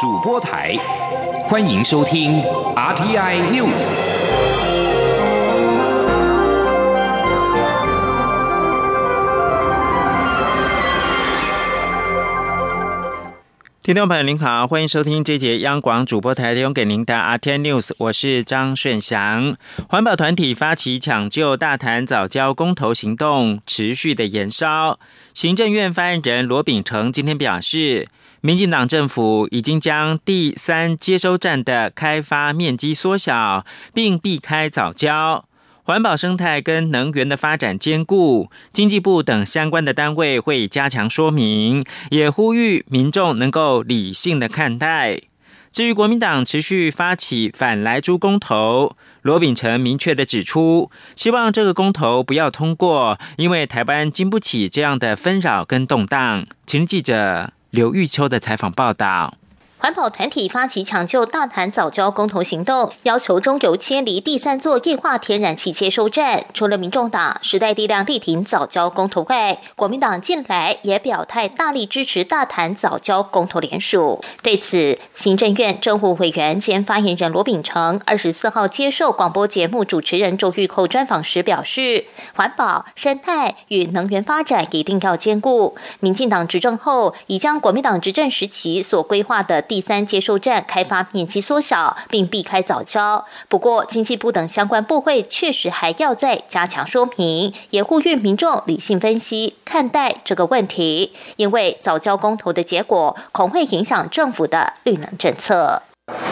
主播台，欢迎收听 RTI News。听众朋友您好，欢迎收听这节央广主播台提供给您的 RTI News，我是张顺祥。环保团体发起抢救大潭早教公投行动持续的延烧。行政院发言人罗秉成今天表示，民进党政府已经将第三接收站的开发面积缩小，并避开早交，环保生态跟能源的发展兼顾。经济部等相关的单位会加强说明，也呼吁民众能够理性的看待。至于国民党持续发起反来猪公投。罗秉成明确的指出，希望这个公投不要通过，因为台湾经不起这样的纷扰跟动荡。请记者刘玉秋的采访报道。环保团体发起抢救大潭早教公投行动，要求中油迁离第三座液化天然气接收站。除了民众党、时代力量力挺早教公投外，国民党近来也表态大力支持大潭早教公投联署。对此，行政院政务委员兼发言人罗秉成二十四号接受广播节目主持人周玉蔻专访时表示，环保、生态与能源发展一定要兼顾。民进党执政后，已将国民党执政时期所规划的。第三接收站开发面积缩小，并避开早交。不过，经济部等相关部会确实还要再加强说明，也呼吁民众理性分析看待这个问题，因为早交公投的结果恐会影响政府的绿能政策。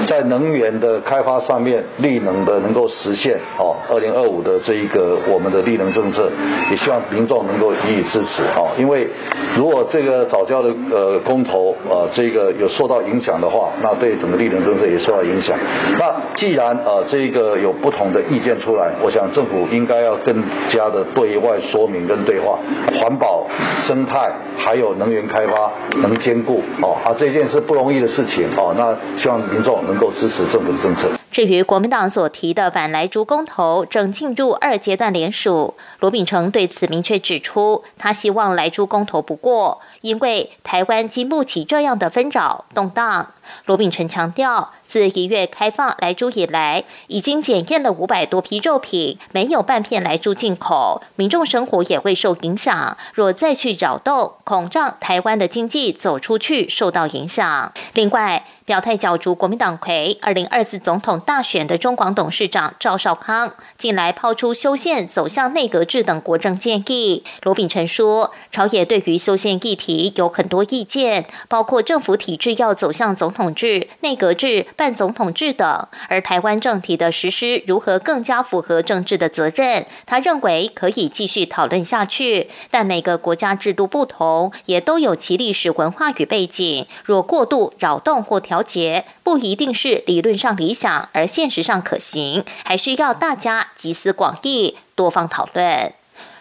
在能源的开发上面，绿能的能够实现哦，二零二五的这一个我们的绿能政策，也希望民众能够予以支持哦。因为如果这个早教的呃公投呃这个有受到影响的话，那对整个绿能政策也受到影响。那既然呃这个有不同的意见出来，我想政府应该要更加的对外说明跟对话，环保、生态还有能源开发能兼顾哦啊这件事不容易的事情哦。那希望民。能够支持政府的政策。至于国民党所提的反来猪公投正进入二阶段联署，罗秉成对此明确指出，他希望来猪公投不过，因为台湾经不起这样的纷扰动荡。罗秉成强调，自一月开放来猪以来，已经检验了五百多批肉品，没有半片来猪进口，民众生活也会受影响。若再去扰动，恐让台湾的经济走出去受到影响。另外，表态角逐国民党魁二零二四总统大选的中广董事长赵少康，近来抛出修宪走向内阁制等国政建议。罗秉成说，朝野对于修宪议题有很多意见，包括政府体制要走向总。统制、内阁制、半总统制等，而台湾政体的实施如何更加符合政治的责任？他认为可以继续讨论下去，但每个国家制度不同，也都有其历史文化与背景。若过度扰动或调节，不一定是理论上理想，而现实上可行，还需要大家集思广益，多方讨论。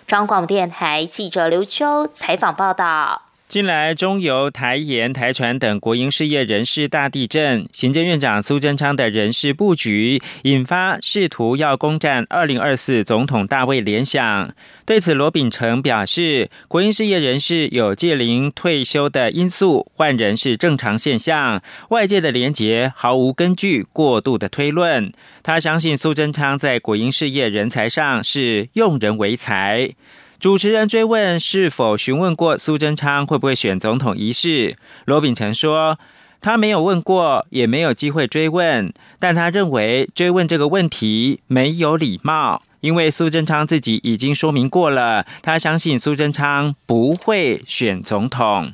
中广电台记者刘秋采访报道。近来，中油、台盐、台船等国营事业人事大地震，行政院长苏贞昌的人事布局，引发试图要攻占二零二四总统大位联想。对此，罗秉成表示，国营事业人士有届龄退休的因素，换人是正常现象，外界的连结毫无根据，过度的推论。他相信苏贞昌在国营事业人才上是用人为才。主持人追问是否询问过苏贞昌会不会选总统一事，罗秉成说他没有问过，也没有机会追问，但他认为追问这个问题没有礼貌，因为苏贞昌自己已经说明过了，他相信苏贞昌不会选总统。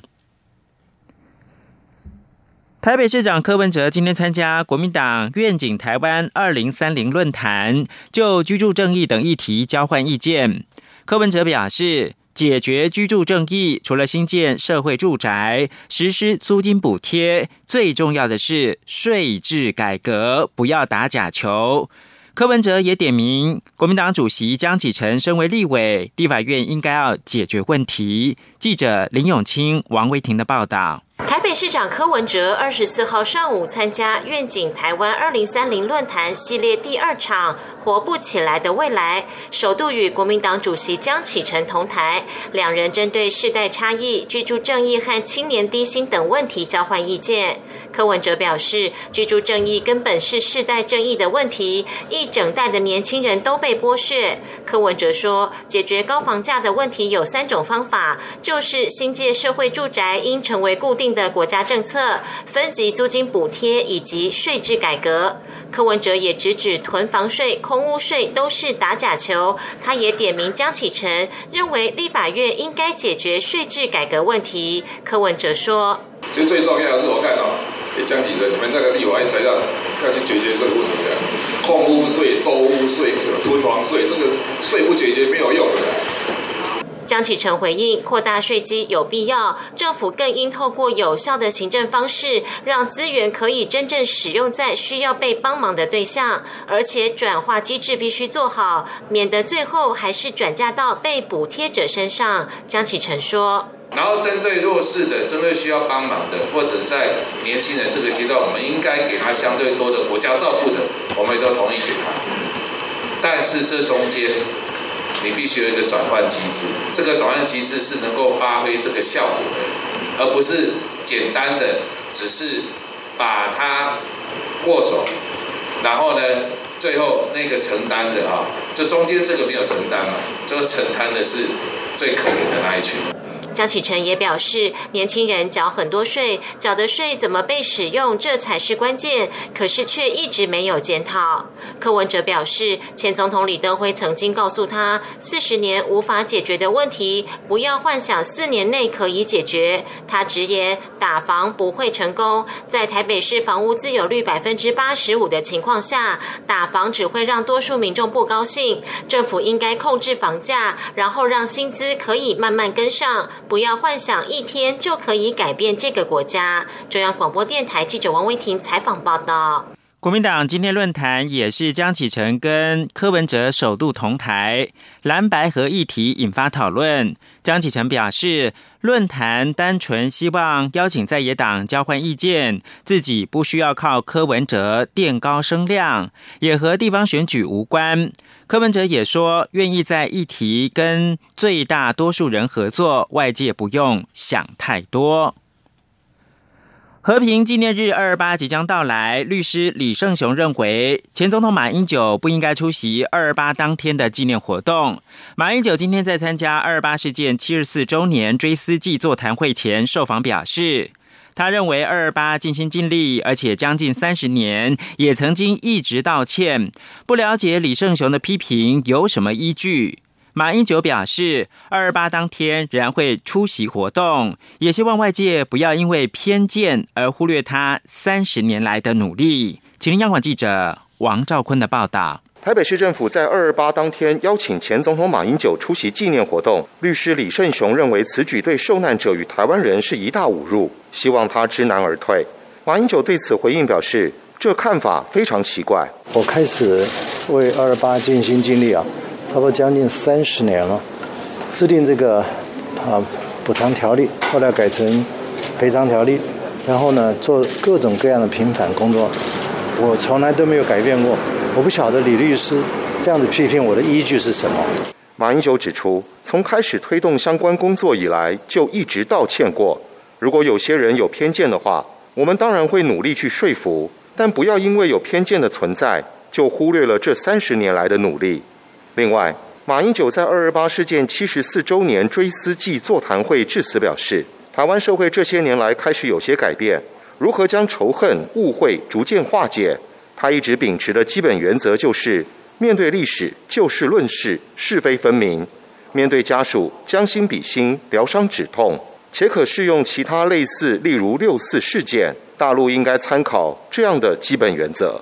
台北市长柯文哲今天参加国民党愿景台湾二零三零论坛，就居住正义等议题交换意见。柯文哲表示，解决居住正义，除了新建社会住宅、实施租金补贴，最重要的是税制改革，不要打假球。柯文哲也点名，国民党主席江启臣身为立委，立法院应该要解决问题。记者林永清、王维婷的报道。台北市长柯文哲二十四号上午参加“愿景台湾二零三零”论坛系列第二场“活不起来的未来”，首度与国民党主席江启臣同台，两人针对世代差异、居住正义和青年低薪等问题交换意见。柯文哲表示，居住正义根本是世代正义的问题，一整代的年轻人都被剥削。柯文哲说，解决高房价的问题有三种方法，就是新界社会住宅应成为固定的国家政策、分级租金补贴以及税制改革。柯文哲也直指囤房税、空屋税都是打假球，他也点名江启臣，认为立法院应该解决税制改革问题。柯文哲说：“其实最重要的是，我看到。”江启臣，你们那个立法才要要去解决这个问题的，空屋税、多屋税、囤房税，这个税不解决没有用的。江启臣回应：扩大税基有必要，政府更应透过有效的行政方式，让资源可以真正使用在需要被帮忙的对象，而且转化机制必须做好，免得最后还是转嫁到被补贴者身上。江启臣说。然后针对弱势的、针对需要帮忙的，或者在年轻人这个阶段，我们应该给他相对多的国家照顾的，我们也都同意给他。但是这中间，你必须有一个转换机制，这个转换机制是能够发挥这个效果的，而不是简单的只是把他握手，然后呢，最后那个承担的啊，这中间这个没有承担嘛，这个承担的是最可怜的那一群。江启臣也表示，年轻人缴很多税，缴的税怎么被使用，这才是关键。可是却一直没有检讨。柯文哲表示，前总统李登辉曾经告诉他，四十年无法解决的问题，不要幻想四年内可以解决。他直言，打房不会成功。在台北市房屋自有率百分之八十五的情况下，打房只会让多数民众不高兴。政府应该控制房价，然后让薪资可以慢慢跟上。不要幻想一天就可以改变这个国家。中央广播电台记者王威婷采访报道。国民党今天论坛也是江启臣跟柯文哲首度同台，蓝白河议题引发讨论。江启臣表示，论坛单纯希望邀请在野党交换意见，自己不需要靠柯文哲垫高声量，也和地方选举无关。柯文哲也说，愿意在议题跟最大多数人合作，外界不用想太多。和平纪念日二二八即将到来，律师李胜雄认为，前总统马英九不应该出席二二八当天的纪念活动。马英九今天在参加二二八事件七十四周年追思祭座谈会前受访表示。他认为二二八尽心尽力，而且将近三十年，也曾经一直道歉。不了解李胜雄的批评有什么依据？马英九表示，二二八当天仍然会出席活动，也希望外界不要因为偏见而忽略他三十年来的努力。请央广记者王兆坤的报道。台北市政府在二二八当天邀请前总统马英九出席纪念活动。律师李胜雄认为此举对受难者与台湾人是一大侮辱，希望他知难而退。马英九对此回应表示，这看法非常奇怪。我开始为二二八尽心尽力啊，差不多将近三十年了，制定这个啊补偿条例，后来改成赔偿条例，然后呢做各种各样的平反工作，我从来都没有改变过。我不晓得李律师这样的批评我的依据是什么。马英九指出，从开始推动相关工作以来，就一直道歉过。如果有些人有偏见的话，我们当然会努力去说服，但不要因为有偏见的存在，就忽略了这三十年来的努力。另外，马英九在二二八事件七十四周年追思祭座谈会致辞表示，台湾社会这些年来开始有些改变，如何将仇恨、误会逐渐化解？他一直秉持的基本原则就是：面对历史，就事论事，是非分明；面对家属，将心比心，疗伤止痛。且可适用其他类似，例如六四事件，大陆应该参考这样的基本原则。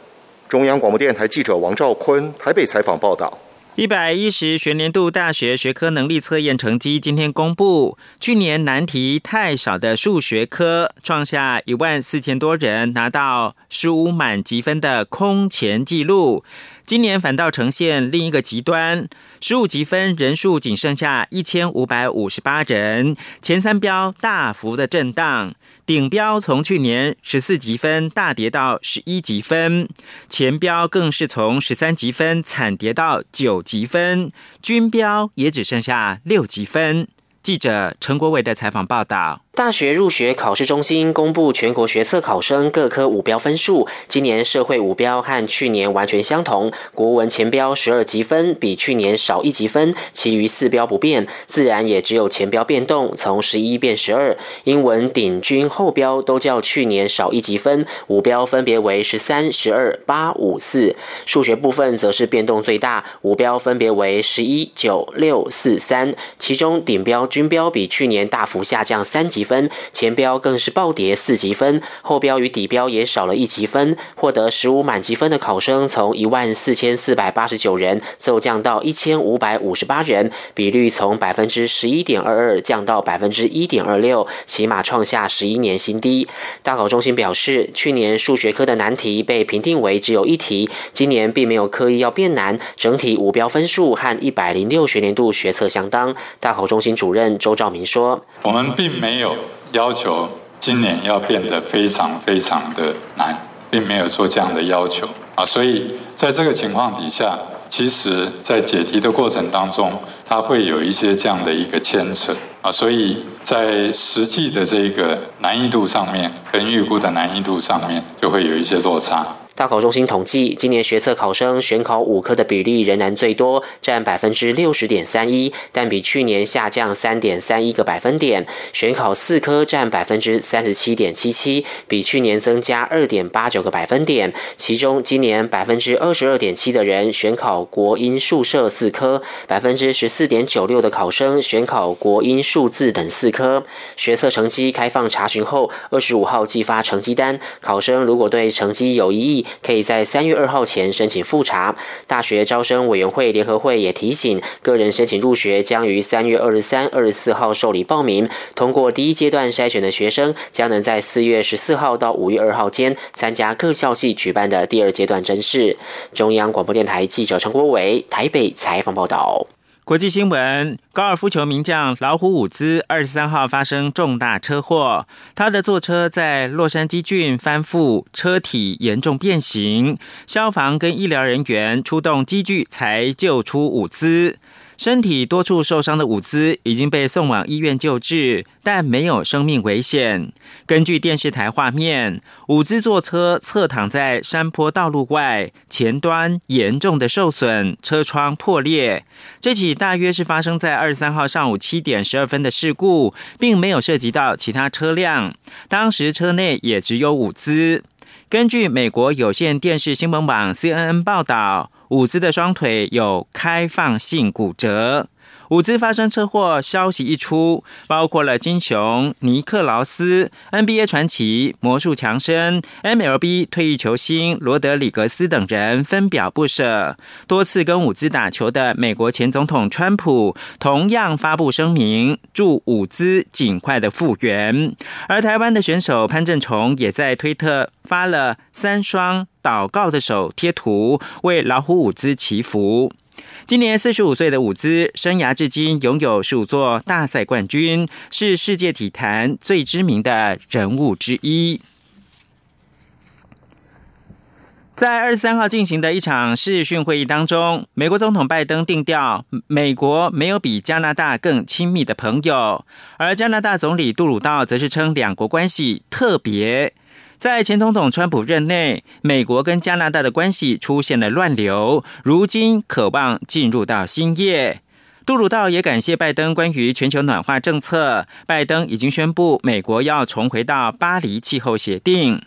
中央广播电台记者王兆坤台北采访报道。一百一十学年度大学学科能力测验成绩今天公布，去年难题太少的数学科创下一万四千多人拿到十五满积分的空前纪录，今年反倒呈现另一个极端，十五积分人数仅剩下一千五百五十八人，前三标大幅的震荡。顶标从去年十四级分大跌到十一级分，前标更是从十三级分惨跌到九级分，军标也只剩下六级分。记者陈国伟的采访报道。大学入学考试中心公布全国学测考生各科五标分数，今年社会五标和去年完全相同。国文前标十二积分，比去年少一积分，其余四标不变。自然也只有前标变动，从十一变十二。英文顶均后标都较去年少一积分，五标分别为十三、十二、八、五、四。数学部分则是变动最大，五标分别为十一、九、六、四、三。其中顶标均标比去年大幅下降三级。分前标更是暴跌四级分，后标与底标也少了一级分。获得十五满级分的考生从一万四千四百八十九人骤降到一千五百五十八人，比率从百分之十一点二二降到百分之一点二六，起码创下十一年新低。大考中心表示，去年数学科的难题被评定为只有一题，今年并没有刻意要变难，整体五标分数和一百零六学年度学测相当。大考中心主任周兆明说：“我们并没有。”要求今年要变得非常非常的难，并没有做这样的要求啊，所以在这个情况底下，其实在解题的过程当中，它会有一些这样的一个牵扯啊，所以在实际的这个难易度上面，跟预估的难易度上面，就会有一些落差。大考中心统计，今年学测考生选考五科的比例仍然最多，占百分之六十点三一，但比去年下降三点三一个百分点。选考四科占百分之三十七点七七，比去年增加二点八九个百分点。其中，今年百分之二十二点七的人选考国英数社四科，百分之十四点九六的考生选考国英数字等四科。学测成绩开放查询后，二十五号寄发成绩单，考生如果对成绩有异议。可以在三月二号前申请复查。大学招生委员会联合会也提醒，个人申请入学将于三月二十三、二十四号受理报名。通过第一阶段筛选的学生，将能在四月十四号到五月二号间参加各校系举办的第二阶段甄试。中央广播电台记者陈国伟台北采访报道。国际新闻：高尔夫球名将老虎伍兹二十三号发生重大车祸，他的坐车在洛杉矶郡翻覆，车体严重变形，消防跟医疗人员出动机具才救出伍兹。身体多处受伤的伍兹已经被送往医院救治，但没有生命危险。根据电视台画面，伍兹坐车侧躺在山坡道路外，前端严重的受损，车窗破裂。这起大约是发生在二十三号上午七点十二分的事故，并没有涉及到其他车辆。当时车内也只有伍兹。根据美国有线电视新闻网 CNN 报道。舞姿的双腿有开放性骨折。伍兹发生车祸消息一出，包括了金雄、尼克劳斯、NBA 传奇、魔术强生、MLB 退役球星罗德里格斯等人分表不舍。多次跟伍兹打球的美国前总统川普同样发布声明，祝伍兹尽快的复原。而台湾的选手潘正崇也在推特发了三双祷告的手贴图，为老虎伍兹祈福。今年四十五岁的伍兹，生涯至今拥有十五座大赛冠军，是世界体坛最知名的人物之一。在二十三号进行的一场视讯会议当中，美国总统拜登定调，美国没有比加拿大更亲密的朋友，而加拿大总理杜鲁道则是称两国关系特别。在前总统川普任内，美国跟加拿大的关系出现了乱流，如今渴望进入到新业。杜鲁道也感谢拜登关于全球暖化政策，拜登已经宣布美国要重回到巴黎气候协定。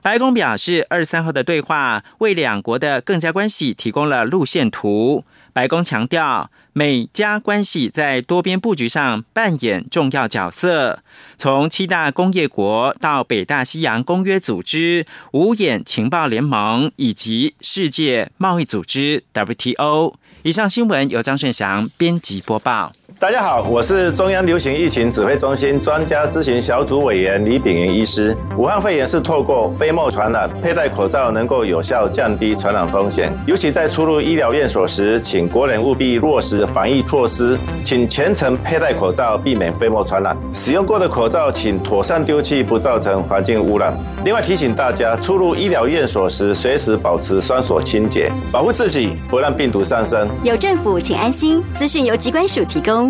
白宫表示，二十三号的对话为两国的更加关系提供了路线图。白宫强调。美加关系在多边布局上扮演重要角色，从七大工业国到北大西洋公约组织、五眼情报联盟以及世界贸易组织 WTO。以上新闻由张顺祥编辑播报。大家好，我是中央流行疫情指挥中心专家咨询小组委员李炳云医师。武汉肺炎是透过飞沫传染，佩戴口罩能够有效降低传染风险。尤其在出入医疗院所时，请国人务必落实防疫措施，请全程佩戴口罩，避免飞沫传染。使用过的口罩请妥善丢弃，不造成环境污染。另外提醒大家，出入医疗院所时，随时保持双手清洁，保护自己，不让病毒上升。有政府，请安心。资讯由机关署提供。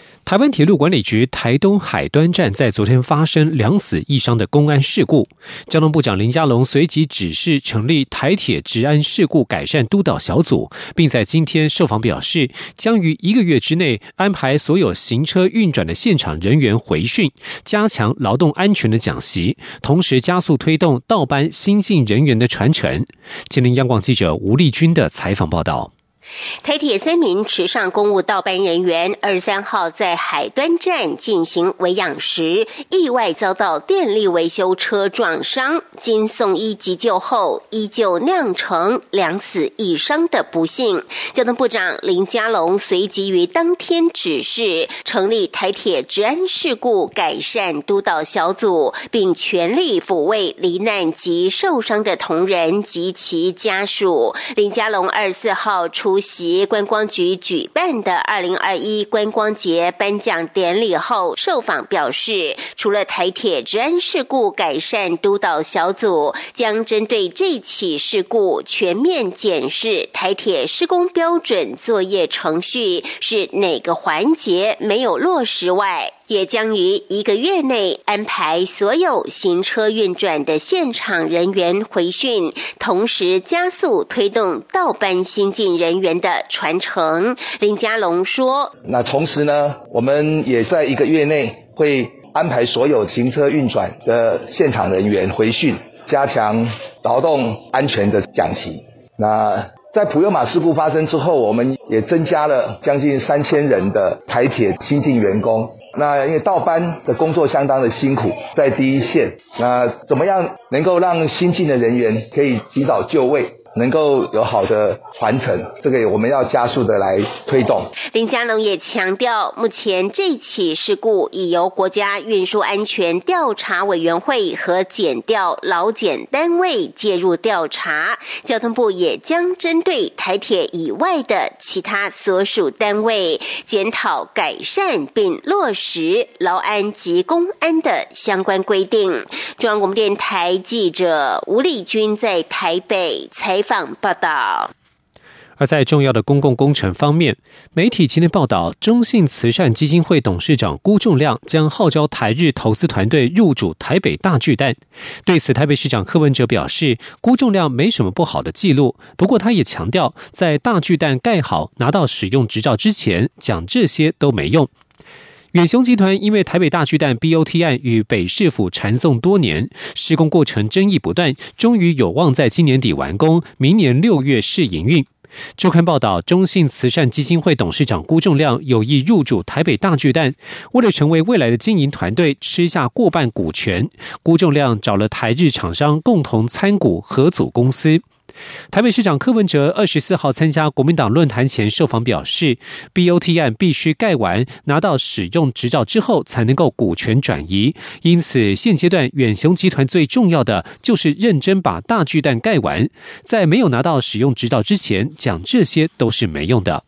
台湾铁路管理局台东海端站在昨天发生两死一伤的公安事故，交通部长林佳龙随即指示成立台铁治安事故改善督导小组，并在今天受访表示，将于一个月之内安排所有行车运转的现场人员回训，加强劳动安全的讲习，同时加速推动倒班新进人员的传承。今天央广记者吴丽君的采访报道。台铁三名池上公务倒班人员二十三号在海端站进行维养时，意外遭到电力维修车撞伤，经送医急救后，依旧酿成两死一伤的不幸。交通部长林佳龙随即于当天指示成立台铁治安事故改善督导小组，并全力抚慰罹难及受伤的同仁及其家属。林佳龙二十四号出。席观光局举办的二零二一观光节颁奖典礼后，受访表示，除了台铁治安事故改善督导小组将针对这起事故全面检视台铁施工标准作业程序是哪个环节没有落实外。也将于一个月内安排所有行车运转的现场人员回训，同时加速推动倒班新进人员的传承。林佳龙说：“那同时呢，我们也在一个月内会安排所有行车运转的现场人员回训，加强劳动安全的讲习。那在普悠马事故发生之后，我们也增加了将近三千人的台铁新进员工。”那因为倒班的工作相当的辛苦，在第一线，那怎么样能够让新进的人员可以及早就位？能够有好的传承，这个我们要加速的来推动。林佳龙也强调，目前这起事故已由国家运输安全调查委员会和检调劳检单位介入调查，交通部也将针对台铁以外的其他所属单位检讨改善并落实劳安及公安的相关规定。中央广播电台记者吴丽君在台北采。访报道。而在重要的公共工程方面，媒体今天报道，中信慈善基金会董事长辜仲亮将号召台日投资团队入主台北大巨蛋。对此，台北市长柯文哲表示，辜仲亮没什么不好的记录。不过，他也强调，在大巨蛋盖好、拿到使用执照之前，讲这些都没用。远雄集团因为台北大巨蛋 BOT 案与北市府缠讼多年，施工过程争议不断，终于有望在今年底完工，明年六月试营运。周刊报道，中信慈善基金会董事长辜仲亮有意入主台北大巨蛋，为了成为未来的经营团队，吃下过半股权，辜仲亮找了台日厂商共同参股合组公司。台北市长柯文哲二十四号参加国民党论坛前受访表示，BOT 案必须盖完，拿到使用执照之后才能够股权转移。因此，现阶段远雄集团最重要的就是认真把大巨蛋盖完，在没有拿到使用执照之前讲这些都是没用的。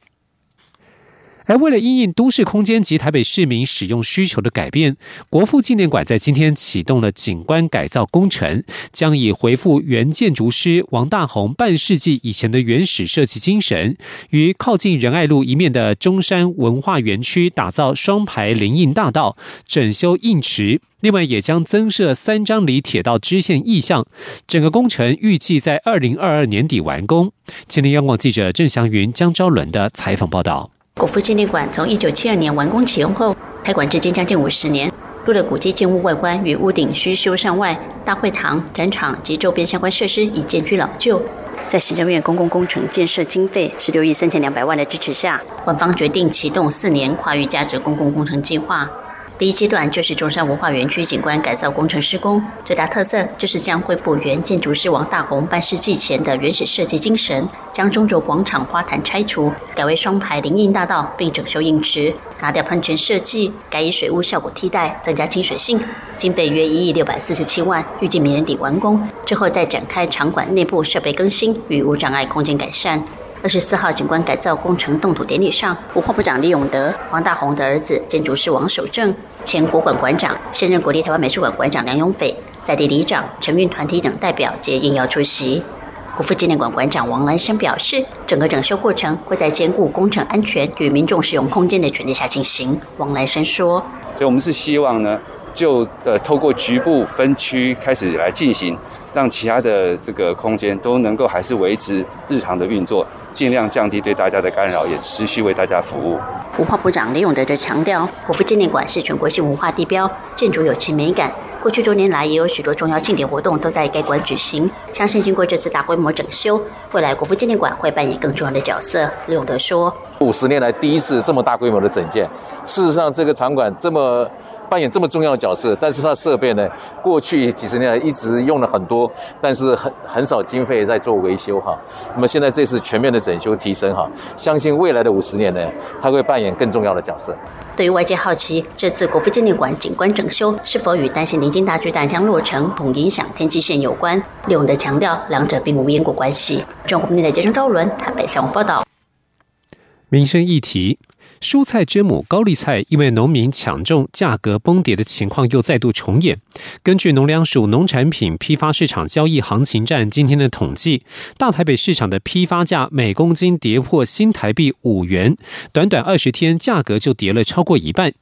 而为了因应都市空间及台北市民使用需求的改变，国父纪念馆在今天启动了景观改造工程，将以回复原建筑师王大宏半世纪以前的原始设计精神，于靠近仁爱路一面的中山文化园区打造双排林荫大道，整修印池，另外也将增设三张里铁道支线意向。整个工程预计在二零二二年底完工。今天央广记者郑祥云、江昭伦的采访报道。国父纪念馆从一九七二年完工启用后，开馆至今将近五十年。多的古迹建物外观与屋顶需修缮外，大会堂、展场及周边相关设施已渐趋老旧。在行政院公共工程建设经费十六亿三千两百万的支持下，官方决定启动四年跨域价值公共工程计划。第一阶段就是中山文化园区景观改造工程施工，最大特色就是将恢复原建筑师王大宏半世纪前的原始设计精神，将中轴广场花坛拆除，改为双排林荫大道，并整修硬池，拿掉喷泉设计，改以水雾效果替代，增加亲水性，经费约一亿六百四十七万，预计明年底完工，之后再展开场馆内部设备更新与无障碍空间改善。二十四号景观改造工程动土典礼上，文化部长李永德、王大宏的儿子建筑师王守正、前国馆馆长、现任国立台湾美术馆馆长梁永斐、在地里长、承运团体等代表皆应邀出席。国父纪念馆馆长王兰生表示，整个整修过程会在兼顾工程安全与民众使用空间的权利下进行。王兰生说：“所以我们是希望呢，就呃透过局部分区开始来进行。”让其他的这个空间都能够还是维持日常的运作，尽量降低对大家的干扰，也持续为大家服务。文化部长李永德则强调，国父纪念馆是全国性文化地标，建筑有其美感。过去多年来，也有许多重要庆典活动都在该馆举行。相信经过这次大规模整修，未来国父纪念馆会扮演更重要的角色。李永德说：“五十年来第一次这么大规模的整建，事实上这个场馆这么。”扮演这么重要的角色，但是它设备呢，过去几十年来一直用了很多，但是很很少经费在做维修哈。那么现在这次全面的整修提升哈，相信未来的五十年呢，它会扮演更重要的角色。对于外界好奇这次国父纪念馆景观整修是否与担心临近大巨蛋将落成恐影响天际线有关，李永德强调两者并无因果关系。中国内的杰生周伦台北向报道。民生议题。蔬菜之母高丽菜因为农民抢种，价格崩跌的情况又再度重演。根据农粮署农产品批发市场交易行情站今天的统计，大台北市场的批发价每公斤跌破新台币五元，短短二十天价格就跌了超过一半。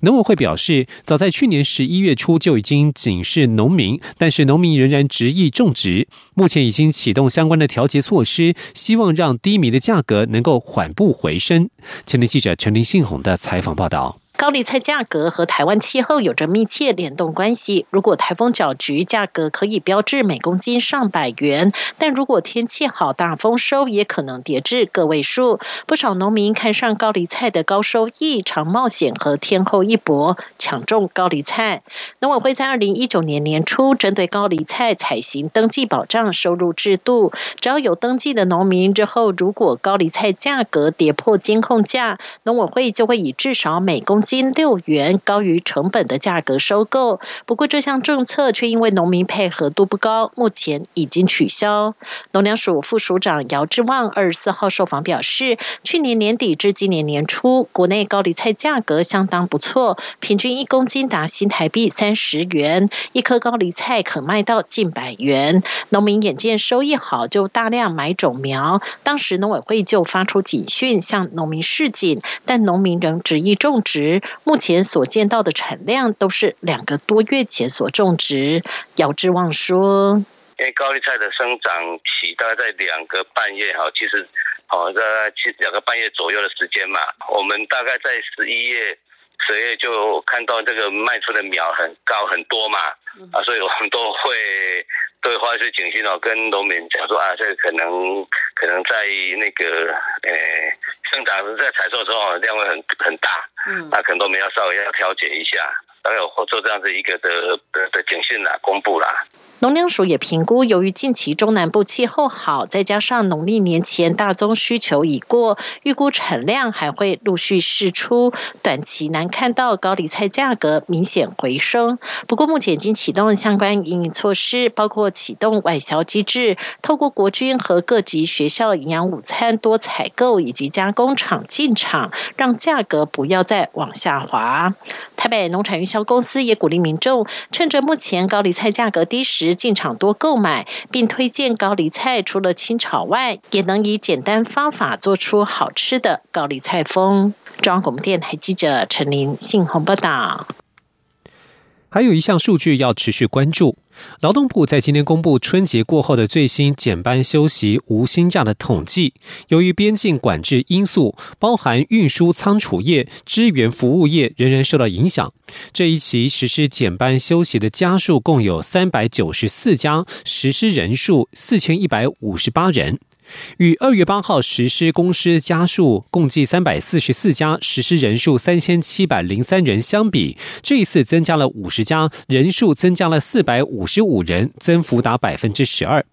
农委会表示，早在去年十一月初就已经警示农民，但是农民仍然执意种植。目前已经启动相关的调节措施，希望让低迷的价格能够缓步回升。前天记者陈林信宏的采访报道。高丽菜价格和台湾气候有着密切联动关系。如果台风搅局，价格可以飙至每公斤上百元；但如果天气好，大丰收，也可能跌至个位数。不少农民看上高丽菜的高收益、长冒险和天候一搏，抢种高丽菜。农委会在二零一九年年初，针对高丽菜采行登记保障收入制度，只要有登记的农民，之后如果高丽菜价格跌破监控价，农委会就会以至少每公斤六元高于成本的价格收购，不过这项政策却因为农民配合度不高，目前已经取消。农粮署副署长姚志旺二十四号受访表示，去年年底至今年年初，国内高丽菜价格相当不错，平均一公斤达新台币三十元，一颗高丽菜可卖到近百元。农民眼见收益好，就大量买种苗。当时农委会就发出警讯，向农民示警，但农民仍执意种植。目前所见到的产量都是两个多月前所种植。姚志旺说：“因为高丽菜的生长期大概在两个半月哈，其实好在其两个半月左右的时间嘛。我们大概在十一月、十月就看到这个卖出的苗很高很多嘛，啊，所以我们都会都会发出警讯哦，跟农民讲说啊，这个可能可能在那个呃生长在采收的时候量会很很大。”嗯，那可能农民要稍微要调节一下，然后有做这样子一个的的的警讯啦，公布啦。农粮署也评估，由于近期中南部气候好，再加上农历年前大宗需求已过，预估产量还会陆续释出，短期难看到高丽菜价格明显回升。不过目前已经启动相关营运措施，包括启动外销机制，透过国军和各级学校营养午餐多采购以及加工厂进场，让价格不要再往下滑。台北农产运销公司也鼓励民众趁着目前高丽菜价格低时进场多购买，并推荐高丽菜除了清炒外，也能以简单方法做出好吃的高丽菜风。中央广播电台记者陈琳信鸿报道。还有一项数据要持续关注。劳动部在今天公布春节过后的最新减班休息无薪假的统计。由于边境管制因素，包含运输仓储业、支援服务业仍然受到影响。这一期实施减班休息的家数共有三百九十四家，实施人数四千一百五十八人。与二月八号实施公司家数共计三百四十四家，实施人数三千七百零三人相比，这一次增加了五十家，人数增加了四百五十五人，增幅达百分之十二。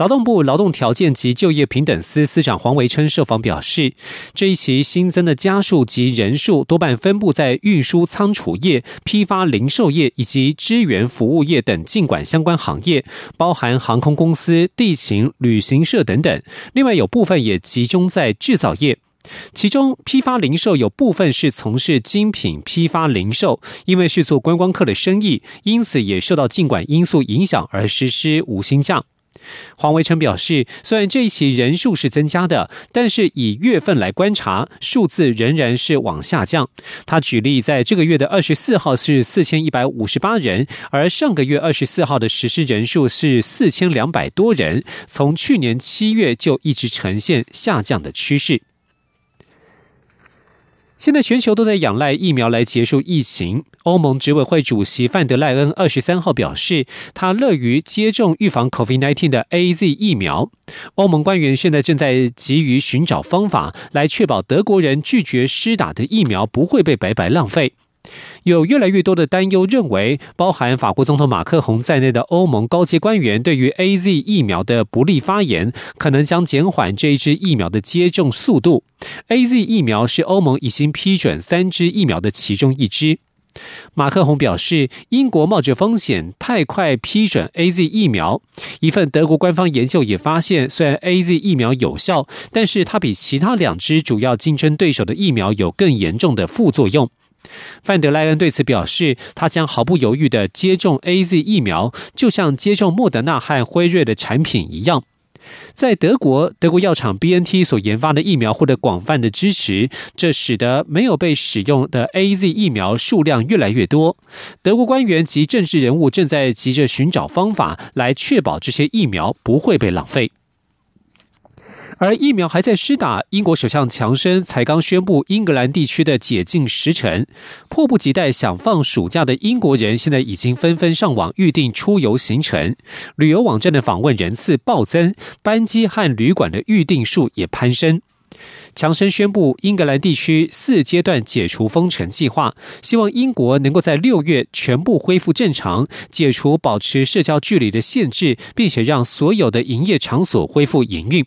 劳动部劳动条件及就业平等司司长黄维琛受访表示，这一期新增的家数及人数多半分布在运输仓储业、批发零售业以及支援服务业等尽管相关行业，包含航空公司、地勤、旅行社等等。另外有部分也集中在制造业。其中，批发零售有部分是从事精品批发零售，因为是做观光客的生意，因此也受到尽管因素影响而实施无薪假。黄维成表示，虽然这一期人数是增加的，但是以月份来观察，数字仍然是往下降。他举例，在这个月的二十四号是四千一百五十八人，而上个月二十四号的实施人数是四千两百多人，从去年七月就一直呈现下降的趋势。现在全球都在仰赖疫苗来结束疫情。欧盟执委会主席范德赖恩二十三号表示，他乐于接种预防 COVID-19 的 A Z 疫苗。欧盟官员现在正在急于寻找方法来确保德国人拒绝施打的疫苗不会被白白浪费。有越来越多的担忧，认为包含法国总统马克宏在内的欧盟高阶官员对于 A Z 疫苗的不利发言，可能将减缓这一支疫苗的接种速度。A Z 疫苗是欧盟已经批准三支疫苗的其中一支。马克宏表示，英国冒着风险太快批准 A Z 疫苗。一份德国官方研究也发现，虽然 A Z 疫苗有效，但是它比其他两支主要竞争对手的疫苗有更严重的副作用。范德莱恩对此表示，他将毫不犹豫的接种 A Z 疫苗，就像接种莫德纳和辉瑞的产品一样。在德国，德国药厂 B N T 所研发的疫苗获得广泛的支持，这使得没有被使用的 A Z 疫苗数量越来越多。德国官员及政治人物正在急着寻找方法来确保这些疫苗不会被浪费。而疫苗还在施打，英国首相强生才刚宣布英格兰地区的解禁时辰，迫不及待想放暑假的英国人现在已经纷纷上网预订出游行程，旅游网站的访问人次暴增，班机和旅馆的预订数也攀升。强生宣布英格兰地区四阶段解除封城计划，希望英国能够在六月全部恢复正常，解除保持社交距离的限制，并且让所有的营业场所恢复营运。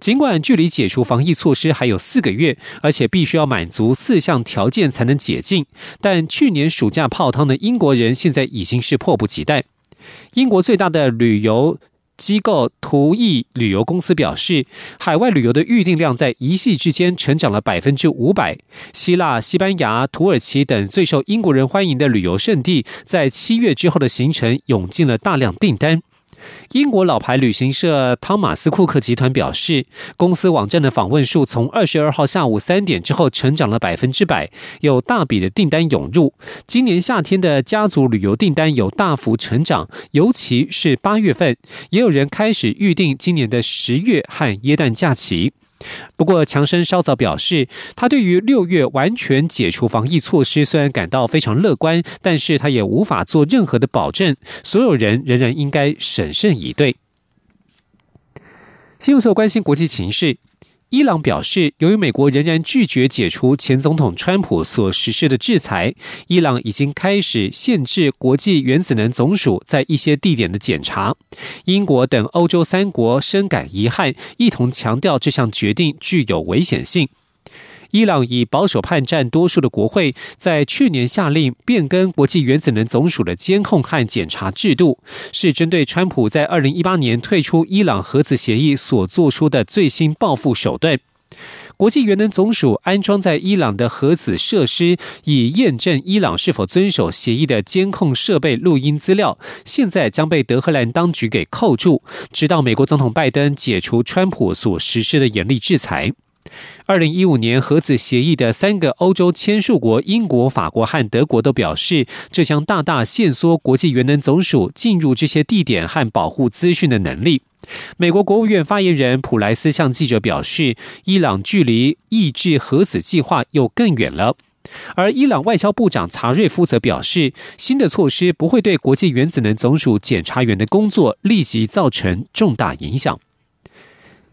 尽管距离解除防疫措施还有四个月，而且必须要满足四项条件才能解禁，但去年暑假泡汤的英国人现在已经是迫不及待。英国最大的旅游机构途易旅游公司表示，海外旅游的预订量在一夕之间成长了百分之五百。希腊、西班牙、土耳其等最受英国人欢迎的旅游胜地，在七月之后的行程涌进了大量订单。英国老牌旅行社汤马斯库克集团表示，公司网站的访问数从二十二号下午三点之后成长了百分之百，有大笔的订单涌入。今年夏天的家族旅游订单有大幅成长，尤其是八月份，也有人开始预定今年的十月和耶诞假期。不过，强生稍早表示，他对于六月完全解除防疫措施虽然感到非常乐观，但是他也无法做任何的保证。所有人仍然应该审慎以对。新闻所关心国际情势。伊朗表示，由于美国仍然拒绝解除前总统川普所实施的制裁，伊朗已经开始限制国际原子能总署在一些地点的检查。英国等欧洲三国深感遗憾，一同强调这项决定具有危险性。伊朗以保守派占多数的国会，在去年下令变更国际原子能总署的监控和检查制度，是针对川普在二零一八年退出伊朗核子协议所做出的最新报复手段。国际原能总署安装在伊朗的核子设施，以验证伊朗是否遵守协议的监控设备录音资料，现在将被德黑兰当局给扣住，直到美国总统拜登解除川普所实施的严厉制裁。二零一五年核子协议的三个欧洲签署国英国、法国和德国都表示，这将大大限缩国际原能总署进入这些地点和保护资讯的能力。美国国务院发言人普莱斯向记者表示，伊朗距离抑制核子计划又更远了。而伊朗外交部长查瑞夫则表示，新的措施不会对国际原子能总署检察员的工作立即造成重大影响。